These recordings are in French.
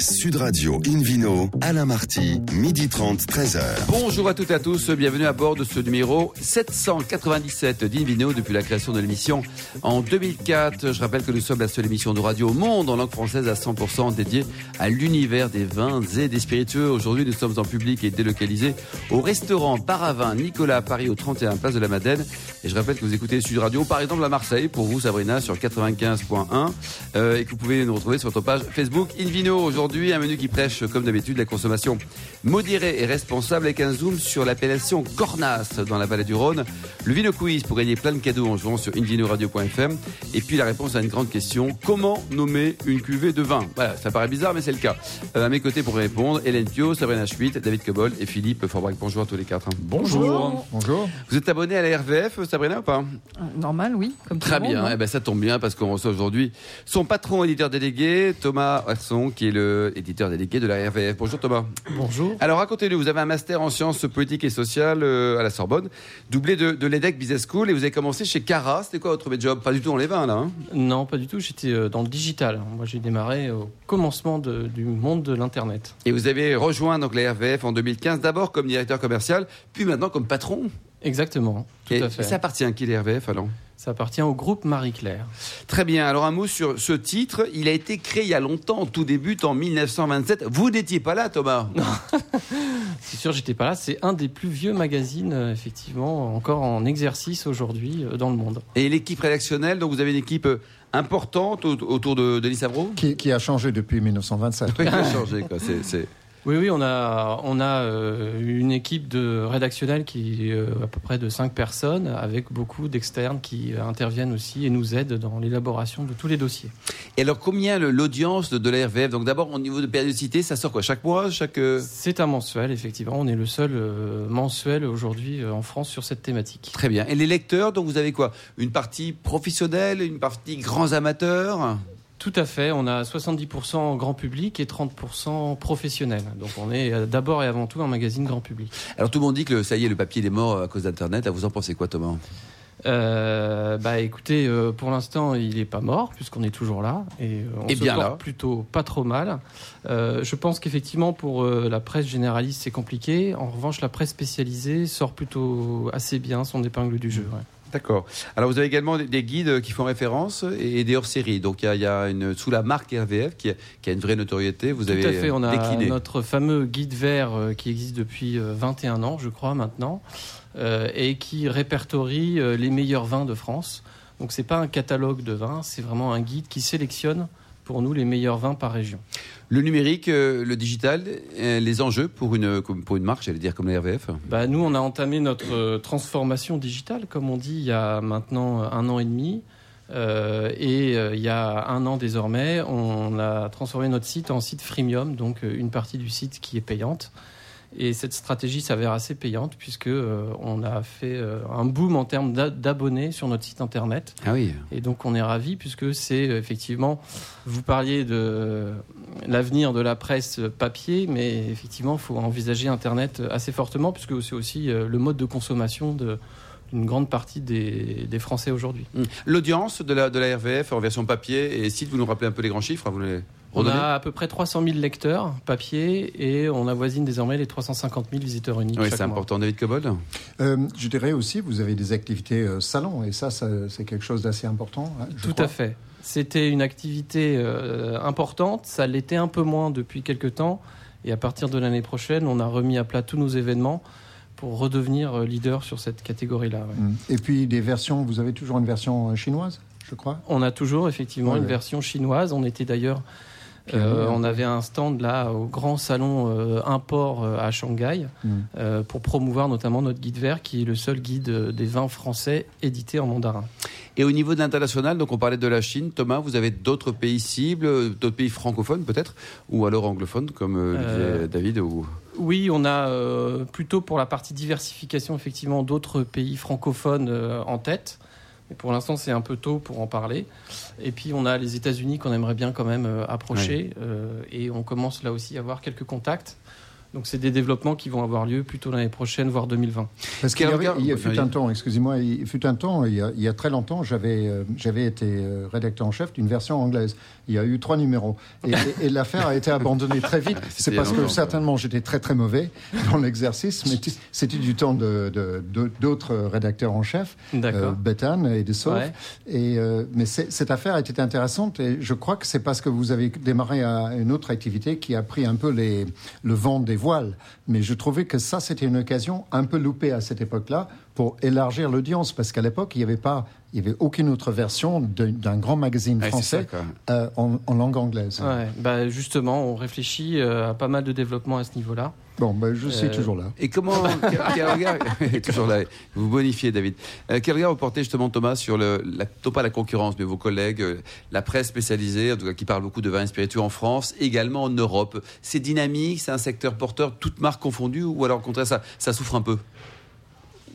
Sud Radio Invino, Alain Marty, midi 30, 13h. Bonjour à toutes et à tous, bienvenue à bord de ce numéro 797 d'Invino depuis la création de l'émission en 2004. Je rappelle que nous sommes la seule émission de radio au monde en langue française à 100% dédiée à l'univers des vins et des spiritueux. Aujourd'hui, nous sommes en public et délocalisés au restaurant Bar Nicolas à Paris au 31 Place de la Madeleine. Et je rappelle que vous écoutez Sud Radio par exemple à Marseille pour vous Sabrina sur 95.1 euh, et que vous pouvez nous retrouver sur notre page Facebook Invino. Aujourd'hui, un menu qui prêche, comme d'habitude, la consommation modérée et responsable avec un zoom sur l'appellation Cornas dans la vallée du Rhône. Le Vino Quiz pour gagner plein de cadeaux en jouant sur invinoradio.fm. Et puis la réponse à une grande question comment nommer une cuvée de vin? Voilà, ça paraît bizarre, mais c'est le cas. Euh, à mes côtés pour répondre, Hélène Pio, Sabrina Schmitt, David Cobol et Philippe Forbrac. Bonjour à tous les quatre. Bonjour. Bonjour. Vous êtes abonné à la RVF, Sabrina, ou pas? Euh, Normal, oui. Comme Très bien, hein. eh ben, ça tombe bien parce qu'on reçoit aujourd'hui son patron éditeur délégué, Thomas Herson, qui est le éditeur délégué de la RVF. Bonjour Thomas. Bonjour. Alors racontez-nous, vous avez un master en sciences politiques et sociales euh, à la Sorbonne, doublé de, de l'EDEC Business School, et vous avez commencé chez Cara. C'était quoi votre job? Pas du tout dans les vins, là hein Non, pas du tout. J'étais euh, dans le digital. Moi, j'ai démarré au commencement du monde de l'Internet. Et vous avez rejoint donc la RVF en 2015, d'abord comme directeur commercial, puis maintenant comme patron Exactement, tout et à fait. Ça appartient à qui les RVF alors ça appartient au groupe Marie-Claire. Très bien. Alors un mot sur ce titre. Il a été créé il y a longtemps. Tout débute en 1927. Vous n'étiez pas là, Thomas C'est sûr, j'étais pas là. C'est un des plus vieux magazines, euh, effectivement, encore en exercice aujourd'hui euh, dans le monde. Et l'équipe rédactionnelle, donc vous avez une équipe euh, importante autour de Denis Savreau qui, qui, a changé depuis 1927. Oui, qui a changé, quoi. C'est oui, oui, on a, on a euh, une équipe de rédactionnelle qui est euh, à peu près de 5 personnes, avec beaucoup d'externes qui interviennent aussi et nous aident dans l'élaboration de tous les dossiers. Et alors, combien l'audience de, de la RVF Donc d'abord, au niveau de périodicité, ça sort quoi? Chaque mois chaque... euh? C'est un mensuel, effectivement. On est le seul euh, mensuel aujourd'hui en France sur cette thématique. Très bien. Et les lecteurs, donc vous avez quoi? Une partie professionnelle, une partie grands amateurs? Tout à fait. On a 70% grand public et 30% professionnel. Donc on est d'abord et avant tout un magazine grand public. Alors tout le monde dit que ça y est, le papier est mort à cause d'Internet. Vous en pensez quoi, Thomas? Euh, bah écoutez, euh, pour l'instant il n'est pas mort puisqu'on est toujours là et euh, on et se bien porte là. plutôt pas trop mal. Euh, je pense qu'effectivement pour euh, la presse généraliste c'est compliqué. En revanche la presse spécialisée sort plutôt assez bien son épingle du jeu. Ouais. D'accord. Alors vous avez également des guides qui font référence et des hors-séries. Donc il y, y, a une sous la marque RVF qui a, qui a une vraie notoriété. Vous Tout avez à fait. On a décliné. notre fameux guide vert euh, qui existe depuis 21 ans, je crois maintenant, euh, et qui répertorie euh, les meilleurs vins de France. Donc c'est pas un catalogue de vins, c'est vraiment un guide qui sélectionne pour nous les meilleurs vins par région. Le numérique, euh, le digital, euh, les enjeux pour une, pour une marque, j'allais dire comme la RVF bah, Nous, on a entamé notre euh, transformation digitale, comme on dit, il y a maintenant un an et demi. Et il y a un an désormais, on a transformé notre site en site freemium, donc une partie du site qui est payante. Et cette stratégie s'avère assez payante puisque euh, on a fait euh, un boom en termes d'abonnés sur notre site internet. Ah oui. Et donc on est ravi puisque c'est effectivement, vous parliez de l'avenir de la presse papier, mais effectivement il faut envisager internet assez fortement puisque c'est aussi euh, le mode de consommation de une grande partie des, des Français aujourd'hui. L'audience de la, de la RVF en version papier et site, vous nous rappelez un peu les grands chiffres vous les on a à peu près 300 000 lecteurs papier et on avoisine désormais les 350 000 visiteurs uniques. Oui, c'est important. David Cobold euh, Je dirais aussi, vous avez des activités euh, salon et ça, ça c'est quelque chose d'assez important. Hein, Tout crois. à fait. C'était une activité euh, importante. Ça l'était un peu moins depuis quelques temps. Et à partir de l'année prochaine, on a remis à plat tous nos événements pour redevenir leader sur cette catégorie-là. Ouais. Et puis des versions, vous avez toujours une version chinoise, je crois? On a toujours effectivement Ouais, une ouais. version chinoise. On était d'ailleurs euh, on avait un stand là au grand salon euh, import euh, à Shanghai Mm. pour promouvoir notamment notre guide vert qui est le seul guide des vins français édité en mandarin. Et au niveau de l'international, donc on parlait de la Chine, Thomas, vous avez d'autres pays cibles, d'autres pays francophones peut-être, ou alors anglophones comme David ou... Oui, on a plutôt pour la partie diversification effectivement d'autres pays francophones en tête. Mais pour l'instant, c'est un peu tôt pour en parler. Et puis, on a les États-Unis qu'on aimerait bien quand même euh, approcher. Ouais. et on commence là aussi à avoir quelques contacts. Donc c'est des développements qui vont avoir lieu plutôt l'année prochaine, voire 2020. Parce qu'il y, regard- il y a fut Oui. un temps, excusez-moi, il fut un temps, il y a, il y a très longtemps, j'avais euh, j'avais été euh, rédacteur en chef d'une version anglaise. Il y a eu trois numéros. Et, et- et l'affaire a été abandonnée très vite. C'est parce que certainement j'étais très très mauvais dans l'exercice, mais c'était du temps de- de- de- d'autres rédacteurs en chef, euh. Bethan et de Sauf. Ouais. Et, euh, mais cette affaire était intéressante et je crois que c'est parce que vous avez démarré à une autre activité qui a pris un peu les, le vent des voiles. Mais je trouvais que ça, c'était une occasion un peu loupée à cette époque-là pour élargir l'audience parce qu'à l'époque, il n'y avait pas, il y avait aucune autre version d'un grand magazine Ouais, c'est français ça, euh, en, en langue anglaise. Ouais, bah justement, on réfléchit euh, à pas mal de développement à ce niveau-là. Bon, ben, je suis Euh, toujours là. Et comment, quel, quel regard, toujours là, vous bonifiez David, Euh, quel regard vous portez justement Thomas sur le, la, non pas la concurrence, mais vos collègues, euh, la presse spécialisée, en tout cas qui parle beaucoup de vins et spiritueux en France, également en Europe. C'est dynamique, c'est un secteur porteur, toutes marques confondues, ou alors au contraire ça, ça souffre un peu?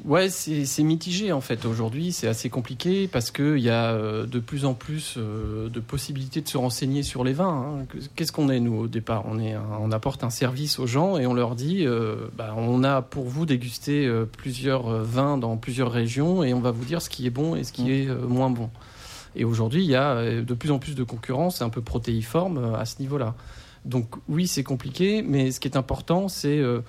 Ouais, c'est mitigé en fait aujourd'hui. C'est assez compliqué parce qu'il y a euh, de plus en plus euh, de possibilités de se renseigner sur les vins. hein. Qu'est-ce qu'on est nous au départ? On, est un- on apporte un service aux gens et on leur dit euh, bah, on a pour vous dégusté plusieurs vins dans plusieurs régions et on va vous dire ce qui est bon et ce qui est euh, moins bon. Et aujourd'hui, il y a de plus en plus de concurrence un peu protéiforme à ce niveau-là. Donc oui, c'est compliqué, mais ce qui est important, c'est euh,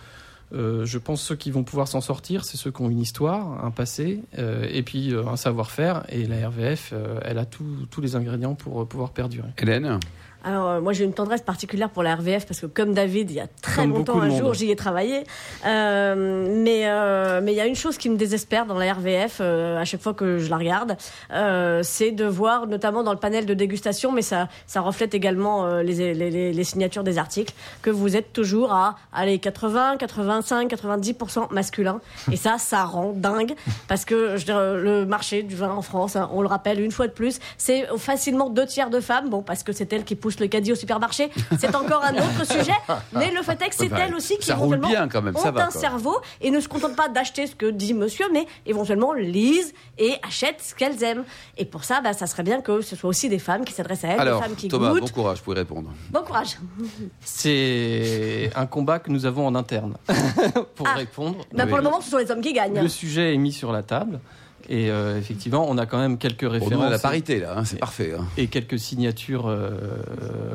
euh, je pense ceux qui vont pouvoir s'en sortir, c'est ceux qui ont une histoire, un passé, euh, et puis euh, un savoir-faire. Et la RVF, elle a tous les ingrédients pour pouvoir perdurer. Hélène? Alors, euh, moi, j'ai une tendresse particulière pour la RVF parce que, comme David, il y a très Comme longtemps, un jour, j'y ai travaillé. Euh, mais euh, mais il y a une chose qui me désespère dans la RVF euh, à chaque fois que je la regarde, euh, c'est de voir, notamment dans le panel de dégustation, mais ça ça reflète également euh, les, les, les- les signatures des articles, que vous êtes toujours à allez 80, 85, 90% masculin. Et ça, ça rend dingue parce que je dire, le marché du vin en France, hein, on le rappelle une fois de plus, c'est facilement deux tiers de femmes. Bon, parce que c'est elles qui poussent le caddie au supermarché. C'est encore un autre sujet. Mais le fait est que c'est Enfin, elles aussi qui éventuellement bien quand même, ont ça va, un quoi. cerveau et ne se contentent pas d'acheter ce que dit monsieur, mais éventuellement lisent et achètent ce qu'elles aiment. Et pour ça, bah, ça serait bien que ce soit aussi des femmes qui s'adressent à elles, Alors des femmes qui Thomas, bon courage, vous pouvez répondre. Bon courage. C'est un combat que nous avons en interne pour Ah. répondre. Bah, pour Oui. le moment, ce sont les hommes qui gagnent. Le sujet est mis sur la table. Et euh, effectivement, on a quand même quelques Pour nous, références la parité là, hein, c'est parfait. hein. et quelques signatures euh,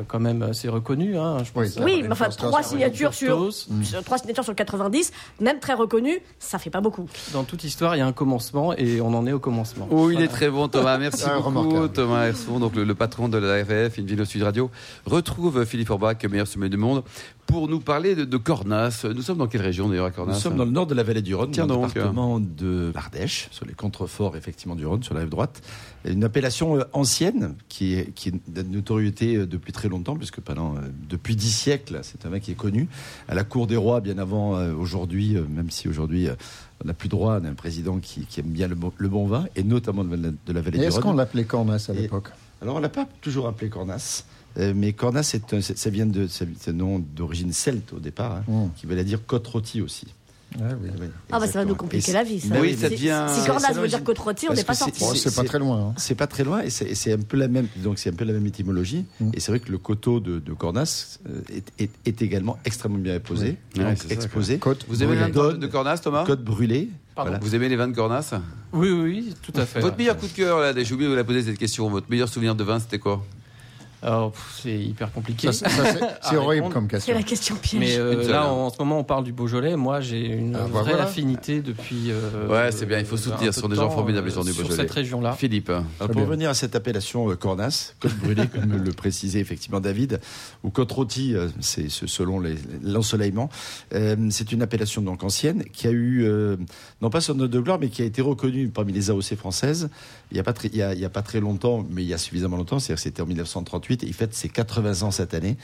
quand même assez reconnues. hein. Je Oui, pense ça Oui, mais enfin, trois signatures sur, Foster, sur- trois signatures sur 90, même très reconnues, ça fait pas beaucoup. Dans toute histoire, il y a un commencement et on en est au commencement. Oh, il Voilà. est très bon, Thomas. Merci Ah, beaucoup. Thomas Herson, donc le, le patron de la RVF, une ville au Sud Radio. Retrouve Philippe Orbach, meilleur sommet du monde, pour nous parler de, de Cornas. Nous sommes dans quelle région d'ailleurs à Cornas Nous sommes dans le nord de la vallée du Rhône, Tiens dans le de l'Ardèche, sur les contreforts effectivement du Rhône, sur la rive droite. Une appellation euh, ancienne qui est, qui est de notoriété euh, depuis très longtemps, puisque pendant euh, depuis dix siècles, c'est un vin qui est connu à la cour des rois bien avant aujourd'hui, même si aujourd'hui on n'a plus droit à un président qui, qui aime bien le bon, le bon vin, et notamment de la, de la vallée Et du est-ce Rhône. qu'on l'appelait Cornas à l'époque? Alors, on l'a pas toujours appelé Cornas, euh, mais Cornas, c'est un- c'est- ça vient de c'est un nom d'origine celte au départ, hein, Mm. qui veut dire côte rôtie aussi. Ah oui. Oui, Ah bah ça va nous compliquer la vie. Ça. Oui, Si- ça devient- Si Cornas veut dire côte rôtie, on n'est pas sorti. Bon, c'est pas très loin. hein. C'est pas très loin et c'est un peu la même donc c'est un peu la même étymologie Mm. et c'est vrai que le coteau de, de Cornas euh, est, est- est également extrêmement bien posé, Oui. Donc ça, exposé. Côte Vous aimez les vins de, Cornas, Thomas? Côte brûlée. Voilà. Vous aimez les vins de Cornas? Oui, oui, oui, tout à fait. Votre meilleur coup de cœur, là, j'ai oublié de vous la poser cette question. Votre meilleur souvenir de vin, c'était quoi? C'est hyper compliqué. Ça, c'est- ça, c'est- c'est horrible répondre. comme C'est question. la question piège. Mais euh, là, en ce moment, on parle du Beaujolais. Moi, j'ai une Ah, bah vraie voilà. affinité depuis. euh, Ouais, c'est bien, il faut euh, soutenir, ce sont de des gens formidables, euh, les gens du Sur Beaujolais. cette région-là. Philippe. Alors, pour revenir à cette appellation euh, Cornas, côte brûlée comme le précisait effectivement David, ou côte rôtie, euh, c'est ce- selon l'ensoleillement, euh, c'est une appellation donc ancienne qui a eu euh, non pas son note de gloire, mais qui a été reconnue parmi les AOC françaises il n'y a, pas très- il y a, il y a pas très longtemps, mais il y a suffisamment longtemps, c'est-à-dire que c'était en 1938, il fête ses 80 ans cette année.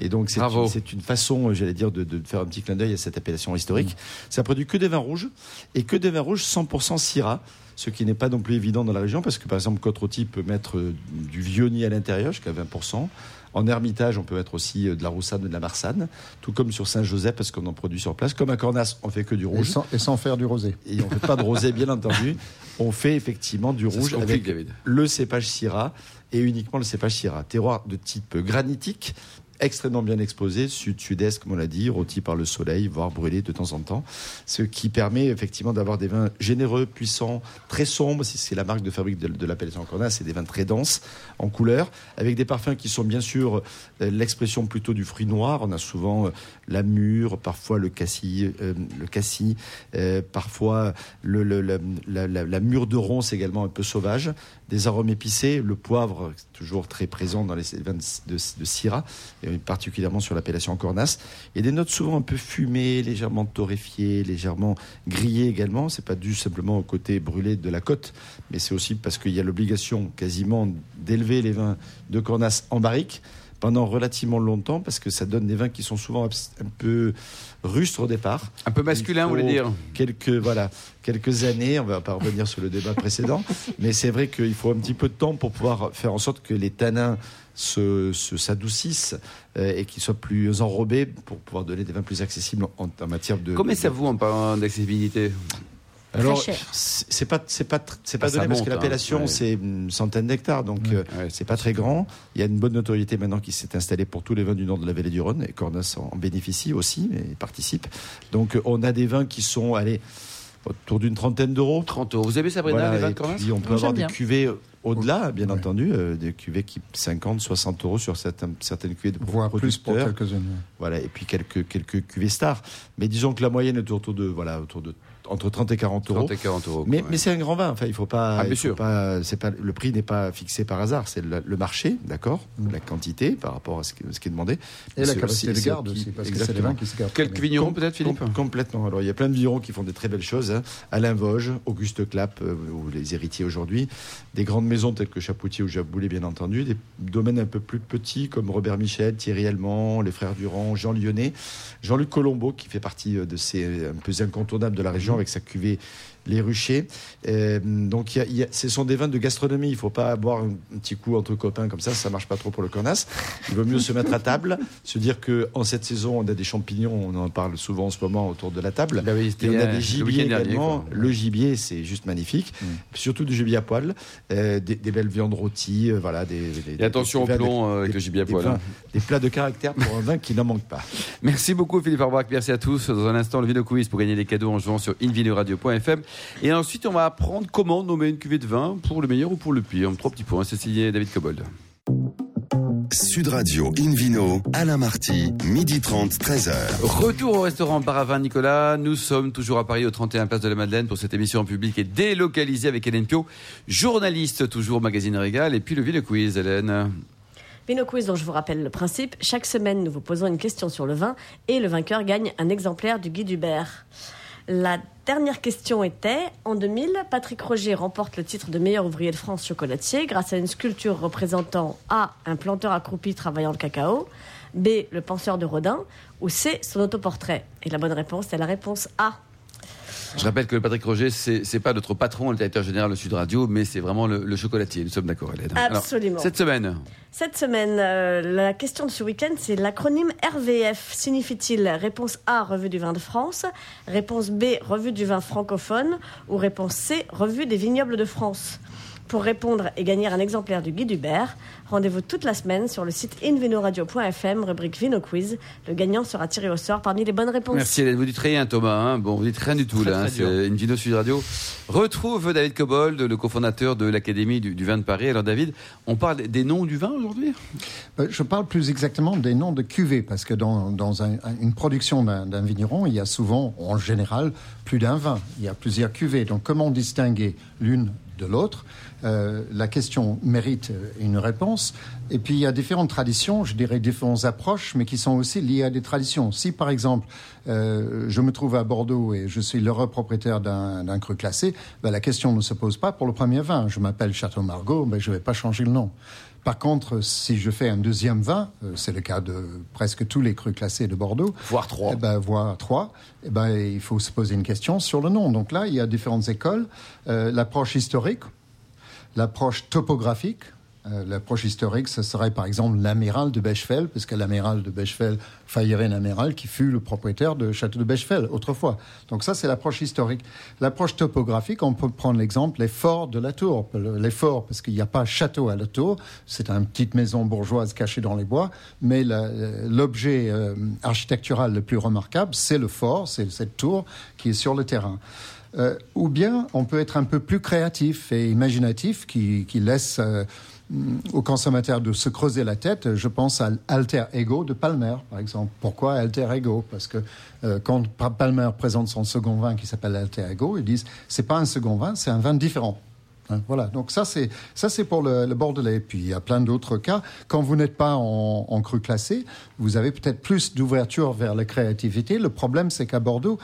Et donc c'est Bravo. une, c'est une façon, euh, j'allais dire, de, de faire un petit clin d'œil à cette appellation historique. Ça produit que des vins rouges, et que des vins rouges 100% Syrah, ce qui n'est pas non plus évident dans la région, parce que par exemple, côte peut mettre euh, du Viognier à l'intérieur, jusqu'à 20%. En Hermitage, on peut mettre aussi euh, de la Roussanne et de la Marsanne, tout comme sur Saint-Joseph, parce qu'on en produit sur place. Comme à Cornas, on fait que du Et rouge. sans, et sans faire du rosé. Et on fait pas de rosé, bien entendu. On fait effectivement du Ça rouge avec David. le cépage Syrah et uniquement le cépage Syrah. Terroir de type granitique extrêmement bien exposés, sud-sud-est, comme on l'a dit, rôtis par le soleil, voire brûlés de temps en temps. Ce qui permet effectivement d'avoir des vins généreux, puissants, très sombres. Si c'est la marque de fabrique de, de l'appellation Cornas, c'est des vins très denses en couleur, avec des parfums qui sont bien sûr euh, l'expression plutôt du fruit noir. On a souvent euh, la mûre, parfois le cassis, euh, le cassis euh, parfois le, le- la, la- la- la mûre de ronce également un peu sauvage, des arômes épicés, le poivre toujours très présent dans les vins de, Syrah, et particulièrement sur l'appellation Cornas, et des notes souvent un peu fumées, légèrement torréfiées, légèrement grillées également. C'est pas dû simplement au côté brûlé de la côte, mais c'est aussi parce qu'il y a l'obligation quasiment d'élever les vins de Cornas en barrique pendant relativement longtemps parce que ça donne des vins qui sont souvent un peu rustres au départ. Un peu masculin, vous voulez dire quelques voilà quelques années. On va pas revenir sur le débat précédent, mais c'est vrai qu'il faut un petit peu de temps pour pouvoir faire en sorte que les tanins se, se- s'adoucissent euh, et qu'ils soient plus enrobés pour pouvoir donner des vins plus accessibles en, en matière de. Combien de- ça vaut en parlant d'accessibilité Alors c'est pas c'est pas c'est pas Ah, donné parce monte, que hein, l'appellation ouais. c'est une centaine d'hectares donc euh, Ouais, c'est pas très grand. Il y a une bonne notoriété maintenant qui s'est installée pour tous les vins du nord de la vallée du Rhône et Cornas en, bénéficie aussi et participe. Donc euh, on a des vins qui sont allez autour d'une trentaine d'euros. 30 euros. Vous avez Sabrina, Voilà, les vins de Cornas puis on peut avoir des bien. cuvées euh, au-delà, bien entendu, euh, des cuvées qui 50, 60 euros sur certaines, certaines cuvées de Voire plus pour quelques-unes. Voilà, et puis quelques quelques cuvées stars. Mais disons que la moyenne est autour de voilà autour de entre 30 et 40 euros. 30 et 40 euros. Mais, c'est un grand vin. Enfin, il faut pas. Ah, bien sûr. pas- c'est pas le prix n'est pas fixé par hasard. C'est le, le marché, d'accord, Mm. la quantité par rapport à ce qui, ce qui est demandé. Et Mais la capacité aussi- de garde aussi- parce que c'est exactement. vins qui se gardent. Quelques vignerons peut-être, Philippe Com- Complètement. Alors, il y a plein de vignerons qui font des très belles choses. hein. Alain Vosges, Auguste Clapp, euh, ou les héritiers aujourd'hui. Des grandes maisons telles que Chapoutier ou Jaboulet, bien entendu. Des domaines un peu plus petits comme Robert Michel, Thierry Allemand, les frères Durand, Jean Lyonnais. Jean-Luc Colombo, qui fait partie euh, de ces un peu incontournables de la région avec sa cuvée Les Ruchers. Euh, donc, y a- il y a- ce sont des vins de gastronomie. Il ne faut pas boire un, un petit coup entre copains comme ça. Ça marche pas trop pour le cornas. Il vaut mieux se mettre à table, se dire que en cette saison, on a des champignons. On en parle souvent en ce moment autour de la table. Bah oui, Et on a euh, des le gibiers dernier, également. le gibier, c'est juste magnifique. Mm. Surtout du gibier à poil. Euh, des, des belles viandes rôties. euh, voilà, des, des- Et attention au plomb euh, avec le gibier à poil. vins- hein. Des plats de caractère pour un vin qui n'en manque pas. Merci beaucoup Philippe Arbach, merci à tous. Dans un instant, le Vino Quiz pour gagner des cadeaux en jouant sur invinoradio.fm. Et ensuite, on va apprendre comment nommer une cuvée de vin pour le meilleur ou pour le pire. Trois petits points, c'est signé David Cobold. Sud Radio Invino, Alain Marty, midi 30, 13h. Retour au restaurant Baravin Nicolas. Nous sommes toujours à Paris au 31 Place de la Madeleine pour cette émission en public et délocalisée avec Hélène Pio, journaliste toujours au magazine Régal. Et puis le Vino Quiz, Hélène. Vino Quiz, dont je vous rappelle le principe. Chaque semaine, nous vous posons une question sur le vin et le vainqueur gagne un exemplaire du guide Hubert. La dernière question était en 2000, Patrick Roger remporte le titre de meilleur ouvrier de France chocolatier grâce à une sculpture représentant A. un planteur accroupi travaillant le cacao, B. le penseur de Rodin ou C. son autoportrait. Et la bonne réponse est la réponse A. Je rappelle que Patrick Roger, c'est pas notre patron, le directeur général de Sud Radio, mais c'est vraiment le, le chocolatier. Nous sommes d'accord, Hélène. Alors, Absolument. cette semaine, Cette semaine, euh, la question de ce week-end, c'est l'acronyme RVF. Signifie-t-il réponse A, revue du vin de France, réponse B, revue du vin francophone, ou réponse C, revue des vignobles de France? Pour répondre et gagner un exemplaire du guide Hubert, rendez-vous toute la semaine sur le site invinoradio.fm, rubrique Vino Quiz. Le gagnant sera tiré au sort parmi les bonnes réponses. Merci Hélène. Vous dites rien, Thomas. hein. Bon, vous dites rien du tout Très, là. hein. Sud Radio. Retrouve David Cobold, le cofondateur de l'Académie du, du vin de Paris. Alors David, on parle des noms du vin aujourd'hui? Euh, Je parle plus exactement des noms de cuvées, parce que dans, dans un- un- une production d'un d'un vigneron, il y a souvent, en général, plus d'un vin. Il y a plusieurs cuvées. Donc comment distinguer l'une de l'autre? Euh, La question mérite euh, une réponse. Et puis il y a différentes traditions, je dirais différentes approches, mais qui sont aussi liées à des traditions. Si par exemple, euh, je me trouve à Bordeaux et je suis l'heureux propriétaire d'un cru classé, ben, la question ne se pose pas pour le premier vin. Je m'appelle Château Margaux, ben, je ne vais pas changer le nom. Par contre, si je fais un deuxième vin, euh, c'est le cas de presque tous les crus classés de Bordeaux, Voire trois. eh ben, voire trois, eh ben, il faut se poser une question sur le nom. Donc là, il y a différentes écoles. Euh, l'approche historique, l'approche topographique, Euh, L'approche historique, ce serait par exemple l'amiral de Bechfeld, parce que l'amiral de avait un amiral qui fut le propriétaire de château de Bechfeld autrefois. Donc ça, c'est l'approche historique. L'approche topographique, on peut prendre l'exemple les forts de la tour. Les forts, parce qu'il n'y a pas château à la tour, c'est une petite maison bourgeoise cachée dans les bois, mais la- l'objet euh, architectural le plus remarquable, c'est le fort, c'est cette tour qui est sur le terrain. Euh, ou bien on peut être un peu plus créatif et imaginatif, qui, laisse euh, aux consommateurs de se creuser la tête. Je pense à Alter Ego de Palmer, par exemple. Pourquoi Alter Ego? Parce que euh, quand Pa- Palmer présente son second vin qui s'appelle Alter Ego, ils disent c'est pas un second vin, c'est un vin différent. Hein, Voilà, donc ça c'est ça c'est pour le, le Bordelais. Puis il y a plein d'autres cas. Quand vous n'êtes pas en cru classé, vous avez peut-être plus d'ouverture vers la créativité. Le problème c'est qu'à Bordeaux,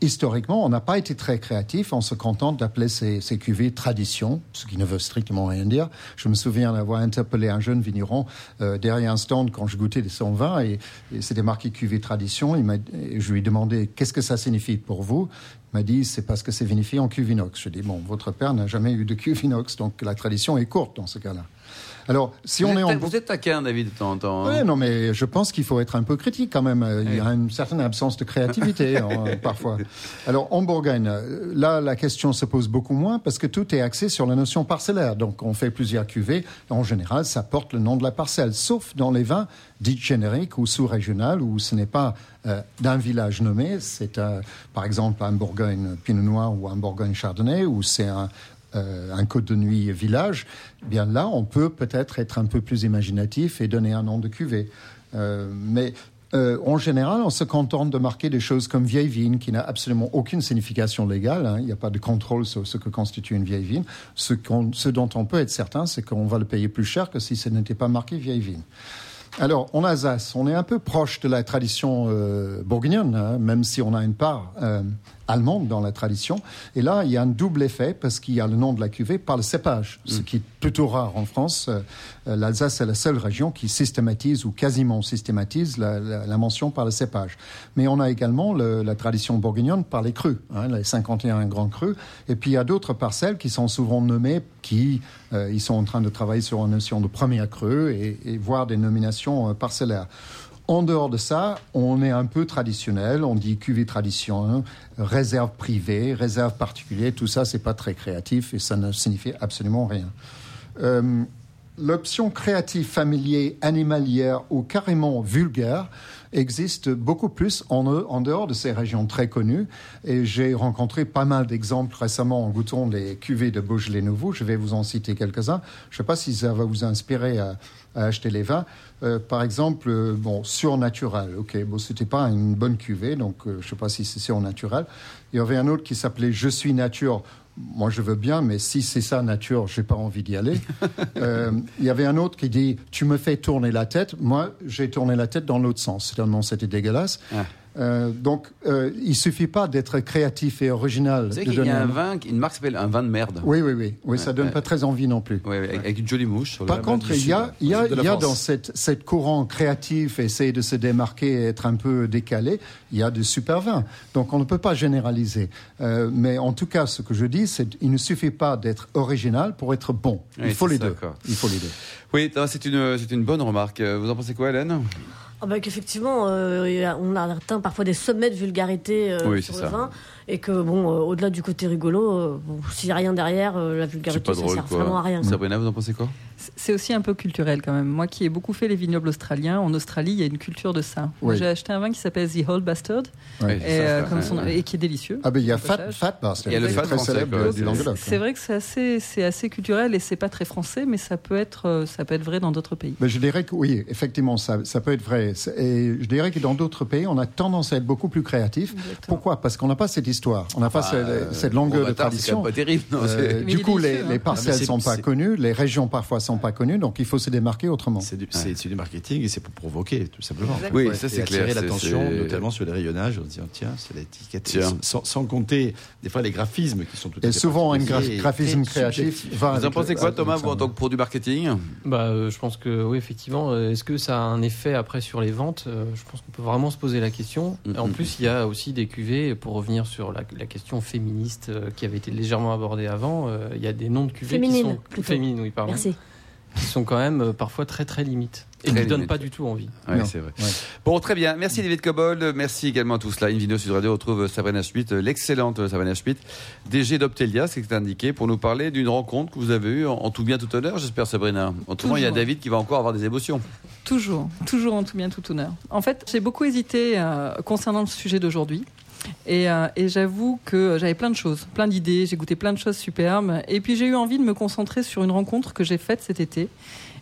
historiquement, on n'a pas été très créatif. On se contente d'appeler ces, ces cuvées tradition, ce qui ne veut strictement rien dire. Je me souviens d'avoir interpellé un jeune vigneron euh, derrière un stand quand je goûtais son vin et, et c'était marqué cuvée tradition. Il je lui ai demandé qu'est-ce que ça signifie pour vous? Il m'a dit c'est parce que c'est vinifié en cuve inox. Je dis bon, votre père n'a jamais eu de cuve inox, donc la tradition est courte dans ce cas-là. Alors, si vous, on êtes, est en vous êtes taquin, David, de temps en temps. hein oui, non, mais je pense qu'il faut être un peu critique quand même. Il y a une certaine absence de créativité hein, parfois. Alors en Bourgogne, là, la question se pose beaucoup moins parce que tout est axé sur la notion parcellaire. Donc on fait plusieurs cuvées. En général, ça porte le nom de la parcelle, sauf dans les vins dits génériques ou sous-régional où ce n'est pas euh, d'un village nommé. C'est euh, par exemple un Bourgogne Pinot Noir ou un Bourgogne Chardonnay où c'est un euh, un code de nuit village, eh bien là, on peut peut-être être un peu plus imaginatif et donner un nom de cuvée. Euh, mais euh, en général, on se contente de marquer des choses comme vieille vigne, qui n'a absolument aucune signification légale. hein. Il n'y a pas de contrôle sur ce que constitue une vieille vigne. Ce, dont on peut être certain, c'est qu'on va le payer plus cher que si ce n'était pas marqué vieille vigne. Alors, en Alsace, on est un peu proche de la tradition euh, bourguignonne, hein, même si on a une part allemande dans la tradition. Et là, il y a un double effet parce qu'il y a le nom de la cuvée par le cépage, ce qui est plutôt rare en France. Euh, L'Alsace est la seule région qui systématise ou quasiment systématise la, la- la mention par le cépage. Mais on a également le- la tradition bourguignonne par les crus, hein, les 51 grands crus. Et puis il y a d'autres parcelles qui sont souvent nommées, qui euh, ils sont en train de travailler sur une notion de première creux et, et voir des nominations euh, parcellaires. En dehors de ça, on est un peu traditionnel. On dit cuvée tradition, hein, réserve privée, réserve particulière. Tout ça, c'est pas très créatif et ça ne signifie absolument rien. Euh, L'option créative, familier, animalière ou carrément vulgaire existe beaucoup plus en, en dehors de ces régions très connues. Et j'ai rencontré pas mal d'exemples récemment en goûtant les cuvées de Beaujolais Nouveau. Je vais vous en citer quelques-uns. Je ne sais pas si ça va vous inspirer à, à acheter les vins. Euh, par exemple, euh, bon, surnaturel. Ok, bon, c'était pas une bonne cuvée, donc euh, je ne sais pas si c'est surnaturel. Il y avait un autre qui s'appelait Je suis nature. Moi, je veux bien, mais si c'est ça, nature, j'ai pas envie d'y aller. Euh, il y avait un autre qui dit Tu me fais tourner la tête. Moi, j'ai tourné la tête dans l'autre sens. Tellement c'était dégueulasse. Ah. Euh, donc, euh, il suffit pas d'être créatif et original. Vous savez qu'il y a un vin, une marque s'appelle un vin de merde. Oui, oui, oui. oui ça donne ouais. pas très envie non plus. Ouais, avec, une jolie mouche. Sur Par contre, il y a, il y a, y a dans cette, cette courant créatif, essayer de se démarquer, être un peu décalé, il y a de super vins. Donc on ne peut pas généraliser. Euh, mais en tout cas, ce que je dis, c'est qu'il ne suffit pas d'être original pour être bon. Il faut les ça, deux. Il faut les deux. Oui, c'est une, c'est une bonne remarque. Vous en pensez quoi, Hélène? Ah bah qu'effectivement, euh, on a atteint parfois des sommets de vulgarité euh, Oui, sur le ça. vin, et que bon, euh, au-delà du côté rigolo, euh, bon, s'il n'y a rien derrière, euh, la vulgarité, pas ça sert quoi. vraiment à rien. Sabrina, vous en pensez quoi? C'est aussi un peu culturel quand même. Moi qui ai beaucoup fait les vignobles australiens, en Australie, il y a une culture de ça. Oui. J'ai acheté un vin qui s'appelle The Whole Bastard. Oui, et, ça, euh, ouais, comme ouais, son- ouais. et qui est délicieux. Ah ben il y a Fat. Fat Bastard. Il y a le C'est Fat très français, célèbre quoi. du C'est- Languedoc. C'est vrai que c'est assez, c'est assez culturel et c'est pas très français, mais ça peut être, ça peut être vrai dans d'autres pays. Mais je dirais que oui, effectivement, ça, ça peut être vrai. Et je dirais que dans d'autres pays, on a tendance à être beaucoup plus créatif. Exactement. Pourquoi? Parce qu'on n'a pas cette histoire. On n'a pas Enfin, cette, euh, cette longueur bon, de bâtard, tradition. pas terrible. non, Euh, du coup, les, hein. les parcelles c'est- sont pas connues, les régions parfois sont pas connues, donc il faut se démarquer autrement. C'est du, du marketing et c'est pour provoquer, tout simplement. Oui, Ouais. ça, Et c'est clair, attirer l'attention, notamment sur les rayonnages, en disant tiens, c'est l'étiquette. Tiens. Sans, sans compter, des fois, les graphismes qui sont tout à Et fait souvent, un et graphisme créatif va Vous en pensez quoi, Thomas, vous, en tant que produit marketing Bah, euh, je pense que oui, effectivement. Est-ce que ça a un effet après sur les ventes? Je pense qu'on peut vraiment se poser la question. Mm, Et en mm. plus, il y a aussi des cuvées, pour revenir sur la, la question féministe euh, qui avait été légèrement abordée avant, euh, il y a des noms de cuvées Féminine, qui sont plutôt. féminines, oui, pardon. Merci. qui sont quand même euh, parfois très très limites et Très qui donnent limites. pas du tout envie. Ouais, c'est vrai. Ouais. Bon, très bien. Merci David Cobold. Merci également à tous cela. Invino Sud Radio retrouve Sabrina Schmidt, l'excellente Sabrina Schmidt, DG d'Optelia, c'est ce qui est indiqué, pour nous parler d'une rencontre que vous avez eue en, en tout bien, tout honneur, j'espère, Sabrina. En tout cas, il y a Toujours. David qui va encore avoir des émotions. Toujours, toujours en tout bien, tout honneur. En fait, j'ai beaucoup hésité euh, concernant le sujet d'aujourd'hui. Et, euh, et j'avoue que j'avais plein de choses, plein d'idées, j'ai goûté plein de choses superbes. Et puis j'ai eu envie de me concentrer sur une rencontre que j'ai faite cet été.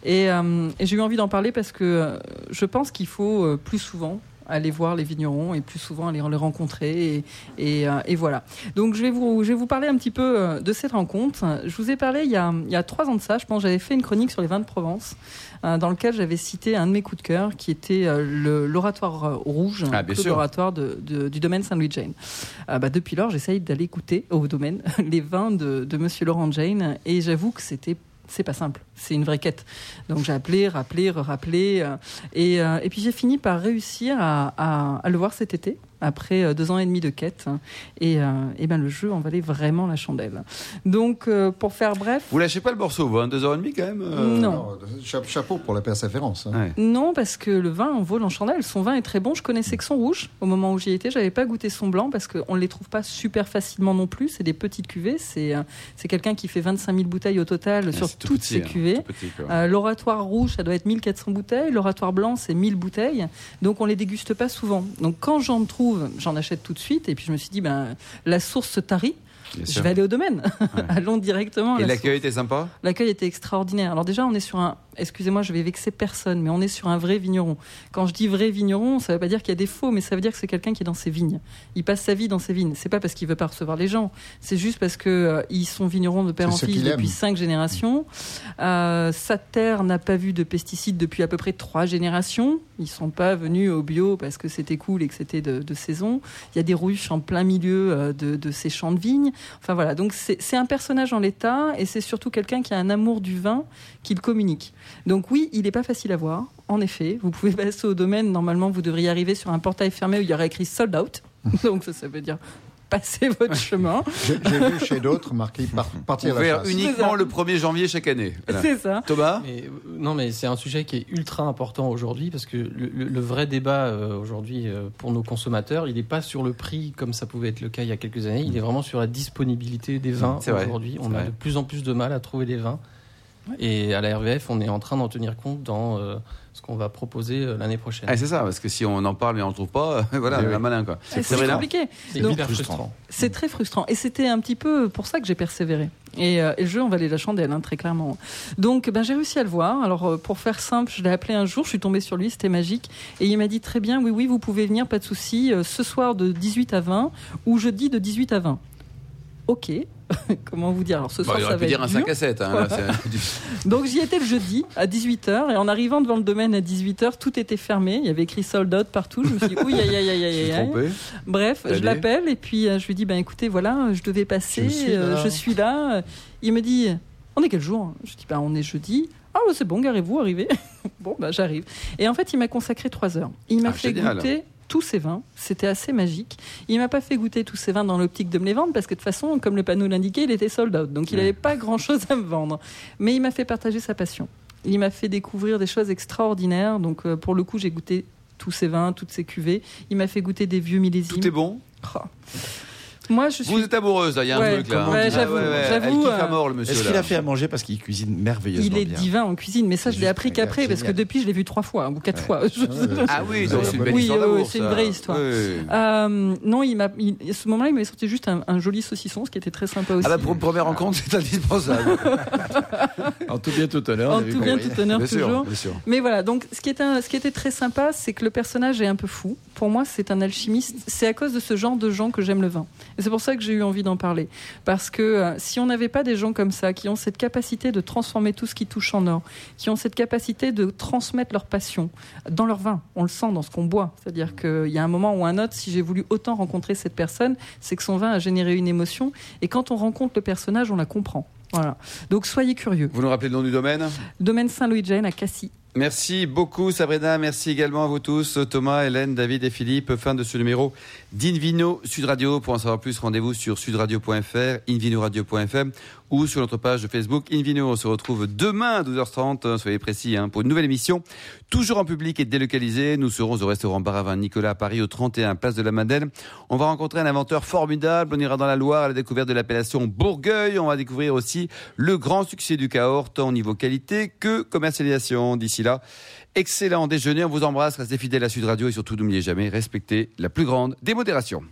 Et, euh, j'ai eu envie d'en parler parce que euh, je pense qu'il faut plus souvent aller voir les vignerons et plus souvent aller les rencontrer. Et, et, euh, et voilà. Donc je vais, vous, je vais vous parler un petit peu euh, de cette rencontre. Je vous ai parlé il y a, il y a trois ans de ça, je pense, j'avais fait une chronique sur les vins de Provence euh, dans lequel j'avais cité un de mes coups de cœur qui était l'oratoire rouge, Ah, bien Claude sûr. oratoire de, de- du domaine Saint-Louis Jane. Euh, bah, depuis lors, j'essaye d'aller goûter au domaine les vins de, de Monsieur Laurent Jane et j'avoue que c'était c'est pas simple, c'est une vraie quête. Donc j'ai appelé, rappelé, rappelé, euh, et, euh, et puis j'ai fini par réussir à le voir cet été, après euh, deux ans et demi de quête, et, euh, et ben le jeu en valait vraiment la chandelle. Donc euh, pour faire bref, Vous lâchez pas le morceau, vous, hein, deux heures et demie quand même euh, Non. Chapeau pour la persévérance. hein. Ouais. Non, parce que le vin en vaut en chandelle. Son vin est très bon. Je connaissais que son rouge au moment où j'y étais. J'avais pas goûté son blanc parce qu'on ne les trouve pas super facilement non plus. C'est des petites cuvées. C'est euh, c'est quelqu'un qui fait 25 000 bouteilles au total Ouais, sur toutes petit, ses hein, cuvées. Euh, L'oratoire rouge, ça doit être 1400 bouteilles. L'oratoire blanc, c'est 1000 bouteilles. Donc, on les déguste pas souvent. Donc, quand j'en trouve, j'en achète tout de suite. Et puis, je me suis dit, ben, la source se tarit. Bien Je sûr. vais aller au domaine. Allons directement. à Et la l'accueil était sympa? L'accueil était extraordinaire. Alors déjà, on est sur un, excusez-moi, je vais vexer personne, mais on est sur un vrai vigneron. Quand je dis vrai vigneron, ça ne veut pas dire qu'il y a des faux, mais ça veut dire que c'est quelqu'un qui est dans ses vignes. Il passe sa vie dans ses vignes. C'est pas parce qu'il veut pas recevoir les gens, c'est juste parce que euh, ils sont vignerons de père en qu'il depuis aime. cinq générations. Euh, sa terre n'a pas vu de pesticides depuis à peu près trois générations. Ils sont pas venus au bio parce que c'était cool et que c'était de, de saison. Il y a des ruches en plein milieu euh, de, de ces champs de vignes. Enfin voilà, donc c'est un personnage en l'état et c'est surtout quelqu'un qui a un amour du vin qu'il communique. Donc oui, il n'est pas facile à voir. En effet, vous pouvez passer au domaine. Normalement, vous devriez arriver sur un portail fermé où il y aurait écrit sold out. Donc ça, ça veut dire passez votre chemin. J'ai vu chez d'autres marqué par, partir à la Ouvert chasse. uniquement le 1er janvier chaque année. Voilà. C'est ça. Thomas Mais, euh, non, mais c'est un sujet qui est ultra important aujourd'hui parce que le, le- le vrai débat euh, aujourd'hui euh, pour nos consommateurs, il n'est pas sur le prix comme ça pouvait être le cas il y a quelques années. Il est vraiment sur la disponibilité des vins C'est vrai, aujourd'hui. On a vrai. de plus en plus de mal à trouver des vins. Et à la RVF, on est en train d'en tenir compte dans euh, ce qu'on va proposer euh, l'année prochaine. Ah, c'est ça, parce que si on en parle mais on ne trouve pas, voilà, Oui, on a oui. malin quoi. C'est compliqué. C'est hyper frustrant. C'est très frustrant. Et c'était un petit peu pour ça que j'ai persévéré. Et, euh, et le jeu, on valait la chandelle, hein, très clairement. Donc, ben, j'ai réussi à le voir. Alors, euh, pour faire simple, je l'ai appelé un jour, je suis tombée sur lui, c'était magique. Et il m'a dit très bien, oui, oui, vous pouvez venir, pas de souci, euh, ce soir de 18 à 20 ou jeudi de 18 à 20. Ok. Comment vous dire Alors, ce Bon, soir, ça va dire être un dur. 5 à 7. Hein, là, Donc j'y étais le jeudi à 18h et en arrivant devant le domaine à 18h, tout était fermé. Il y avait écrit sold out partout. Je me suis dit, oui, aïe, aïe, aïe, aïe. Bref, Allez. je l'appelle et puis euh, je lui dis, ben écoutez, voilà, je devais passer, Je suis euh, là. je suis là. Il me dit, on est quel jour? Je dis, ben on est jeudi. Ah ouais, c'est bon, garez-vous, arrivez. bon, ben j'arrive. Et en fait, il m'a consacré trois heures. Il m'a Ah, fait génial. goûter tous ces vins. C'était assez magique. Il m'a pas fait goûter tous ces vins dans l'optique de me les vendre parce que de toute façon, comme le panneau l'indiquait, il était sold out. Donc il n'avait pas grand-chose à me vendre. Mais il m'a fait partager sa passion. Il m'a fait découvrir des choses extraordinaires. Donc euh, pour le coup, j'ai goûté tous ces vins, toutes ces cuvées. Il m'a fait goûter des vieux millésimes. Tout est bon? Oh. Moi, je suis. Vous êtes amoureuse, il y a un Ouais, truc là. ouais, Ah, j'avoue, j'avoue, Elle kiffe euh, à mort, le monsieur. Est-ce qu'il a fait à manger parce qu'il cuisine merveilleusement Il est bien divin en cuisine, mais ça, je l'ai appris qu'après, parce que depuis, je l'ai vu trois fois ou quatre Ouais. fois. Je- Ah oui, donc c'est une belle Oui, histoire oui, d'amour. c'est une ça. vraie histoire. Oui. Euh, non, il m'a, il- à ce moment-là, il m'avait sorti juste un, un joli saucisson, ce qui était très sympa aussi. Ah bah pour une première rencontre, c'est indispensable. En tout bien, tout honneur. en tout bien, tout honneur, bien sûr, toujours. bien sûr. Mais voilà, donc ce qui, était un- ce qui était très sympa, c'est que le personnage est un peu fou. Pour moi, c'est un alchimiste. C'est à cause de ce genre de gens que j'aime le vin. Et c'est pour ça que j'ai eu envie d'en parler. Parce que euh, si on n'avait pas des gens comme ça, qui ont cette capacité de transformer tout ce qui touche en or, qui ont cette capacité de transmettre leur passion dans leur vin, on le sent dans ce qu'on boit. C'est-à-dire qu'il y a un moment ou un autre, si j'ai voulu autant rencontrer cette personne, c'est que son vin a généré une émotion. Et quand on rencontre le personnage, on la comprend. Voilà. Donc soyez curieux. Vous nous rappelez le nom du domaine? Domaine Saint-Louis-de-Gênes à Cassis. Merci beaucoup Sabrina, merci également à vous tous, Thomas, Hélène, David et Philippe. Fin de ce numéro d'Invino Sud Radio. Pour en savoir plus, rendez-vous sur sudradio.fr, invinoradio.fm ou sur notre page Facebook Invino. On se retrouve demain à 12h30, soyez précis, hein, pour une nouvelle émission. Toujours en public et délocalisé. Nous serons au restaurant Baravin Nicolas à Paris, au 31 Place de la Madeleine. On va rencontrer un inventeur formidable. On ira dans la Loire à la découverte de l'appellation Bourgueil. On va découvrir aussi le grand succès du Cahors, tant au niveau qualité que commercialisation. D'ici là, excellent déjeuner. On vous embrasse. Restez fidèles à Sud Radio et surtout n'oubliez jamais, respectez la plus grande démodération.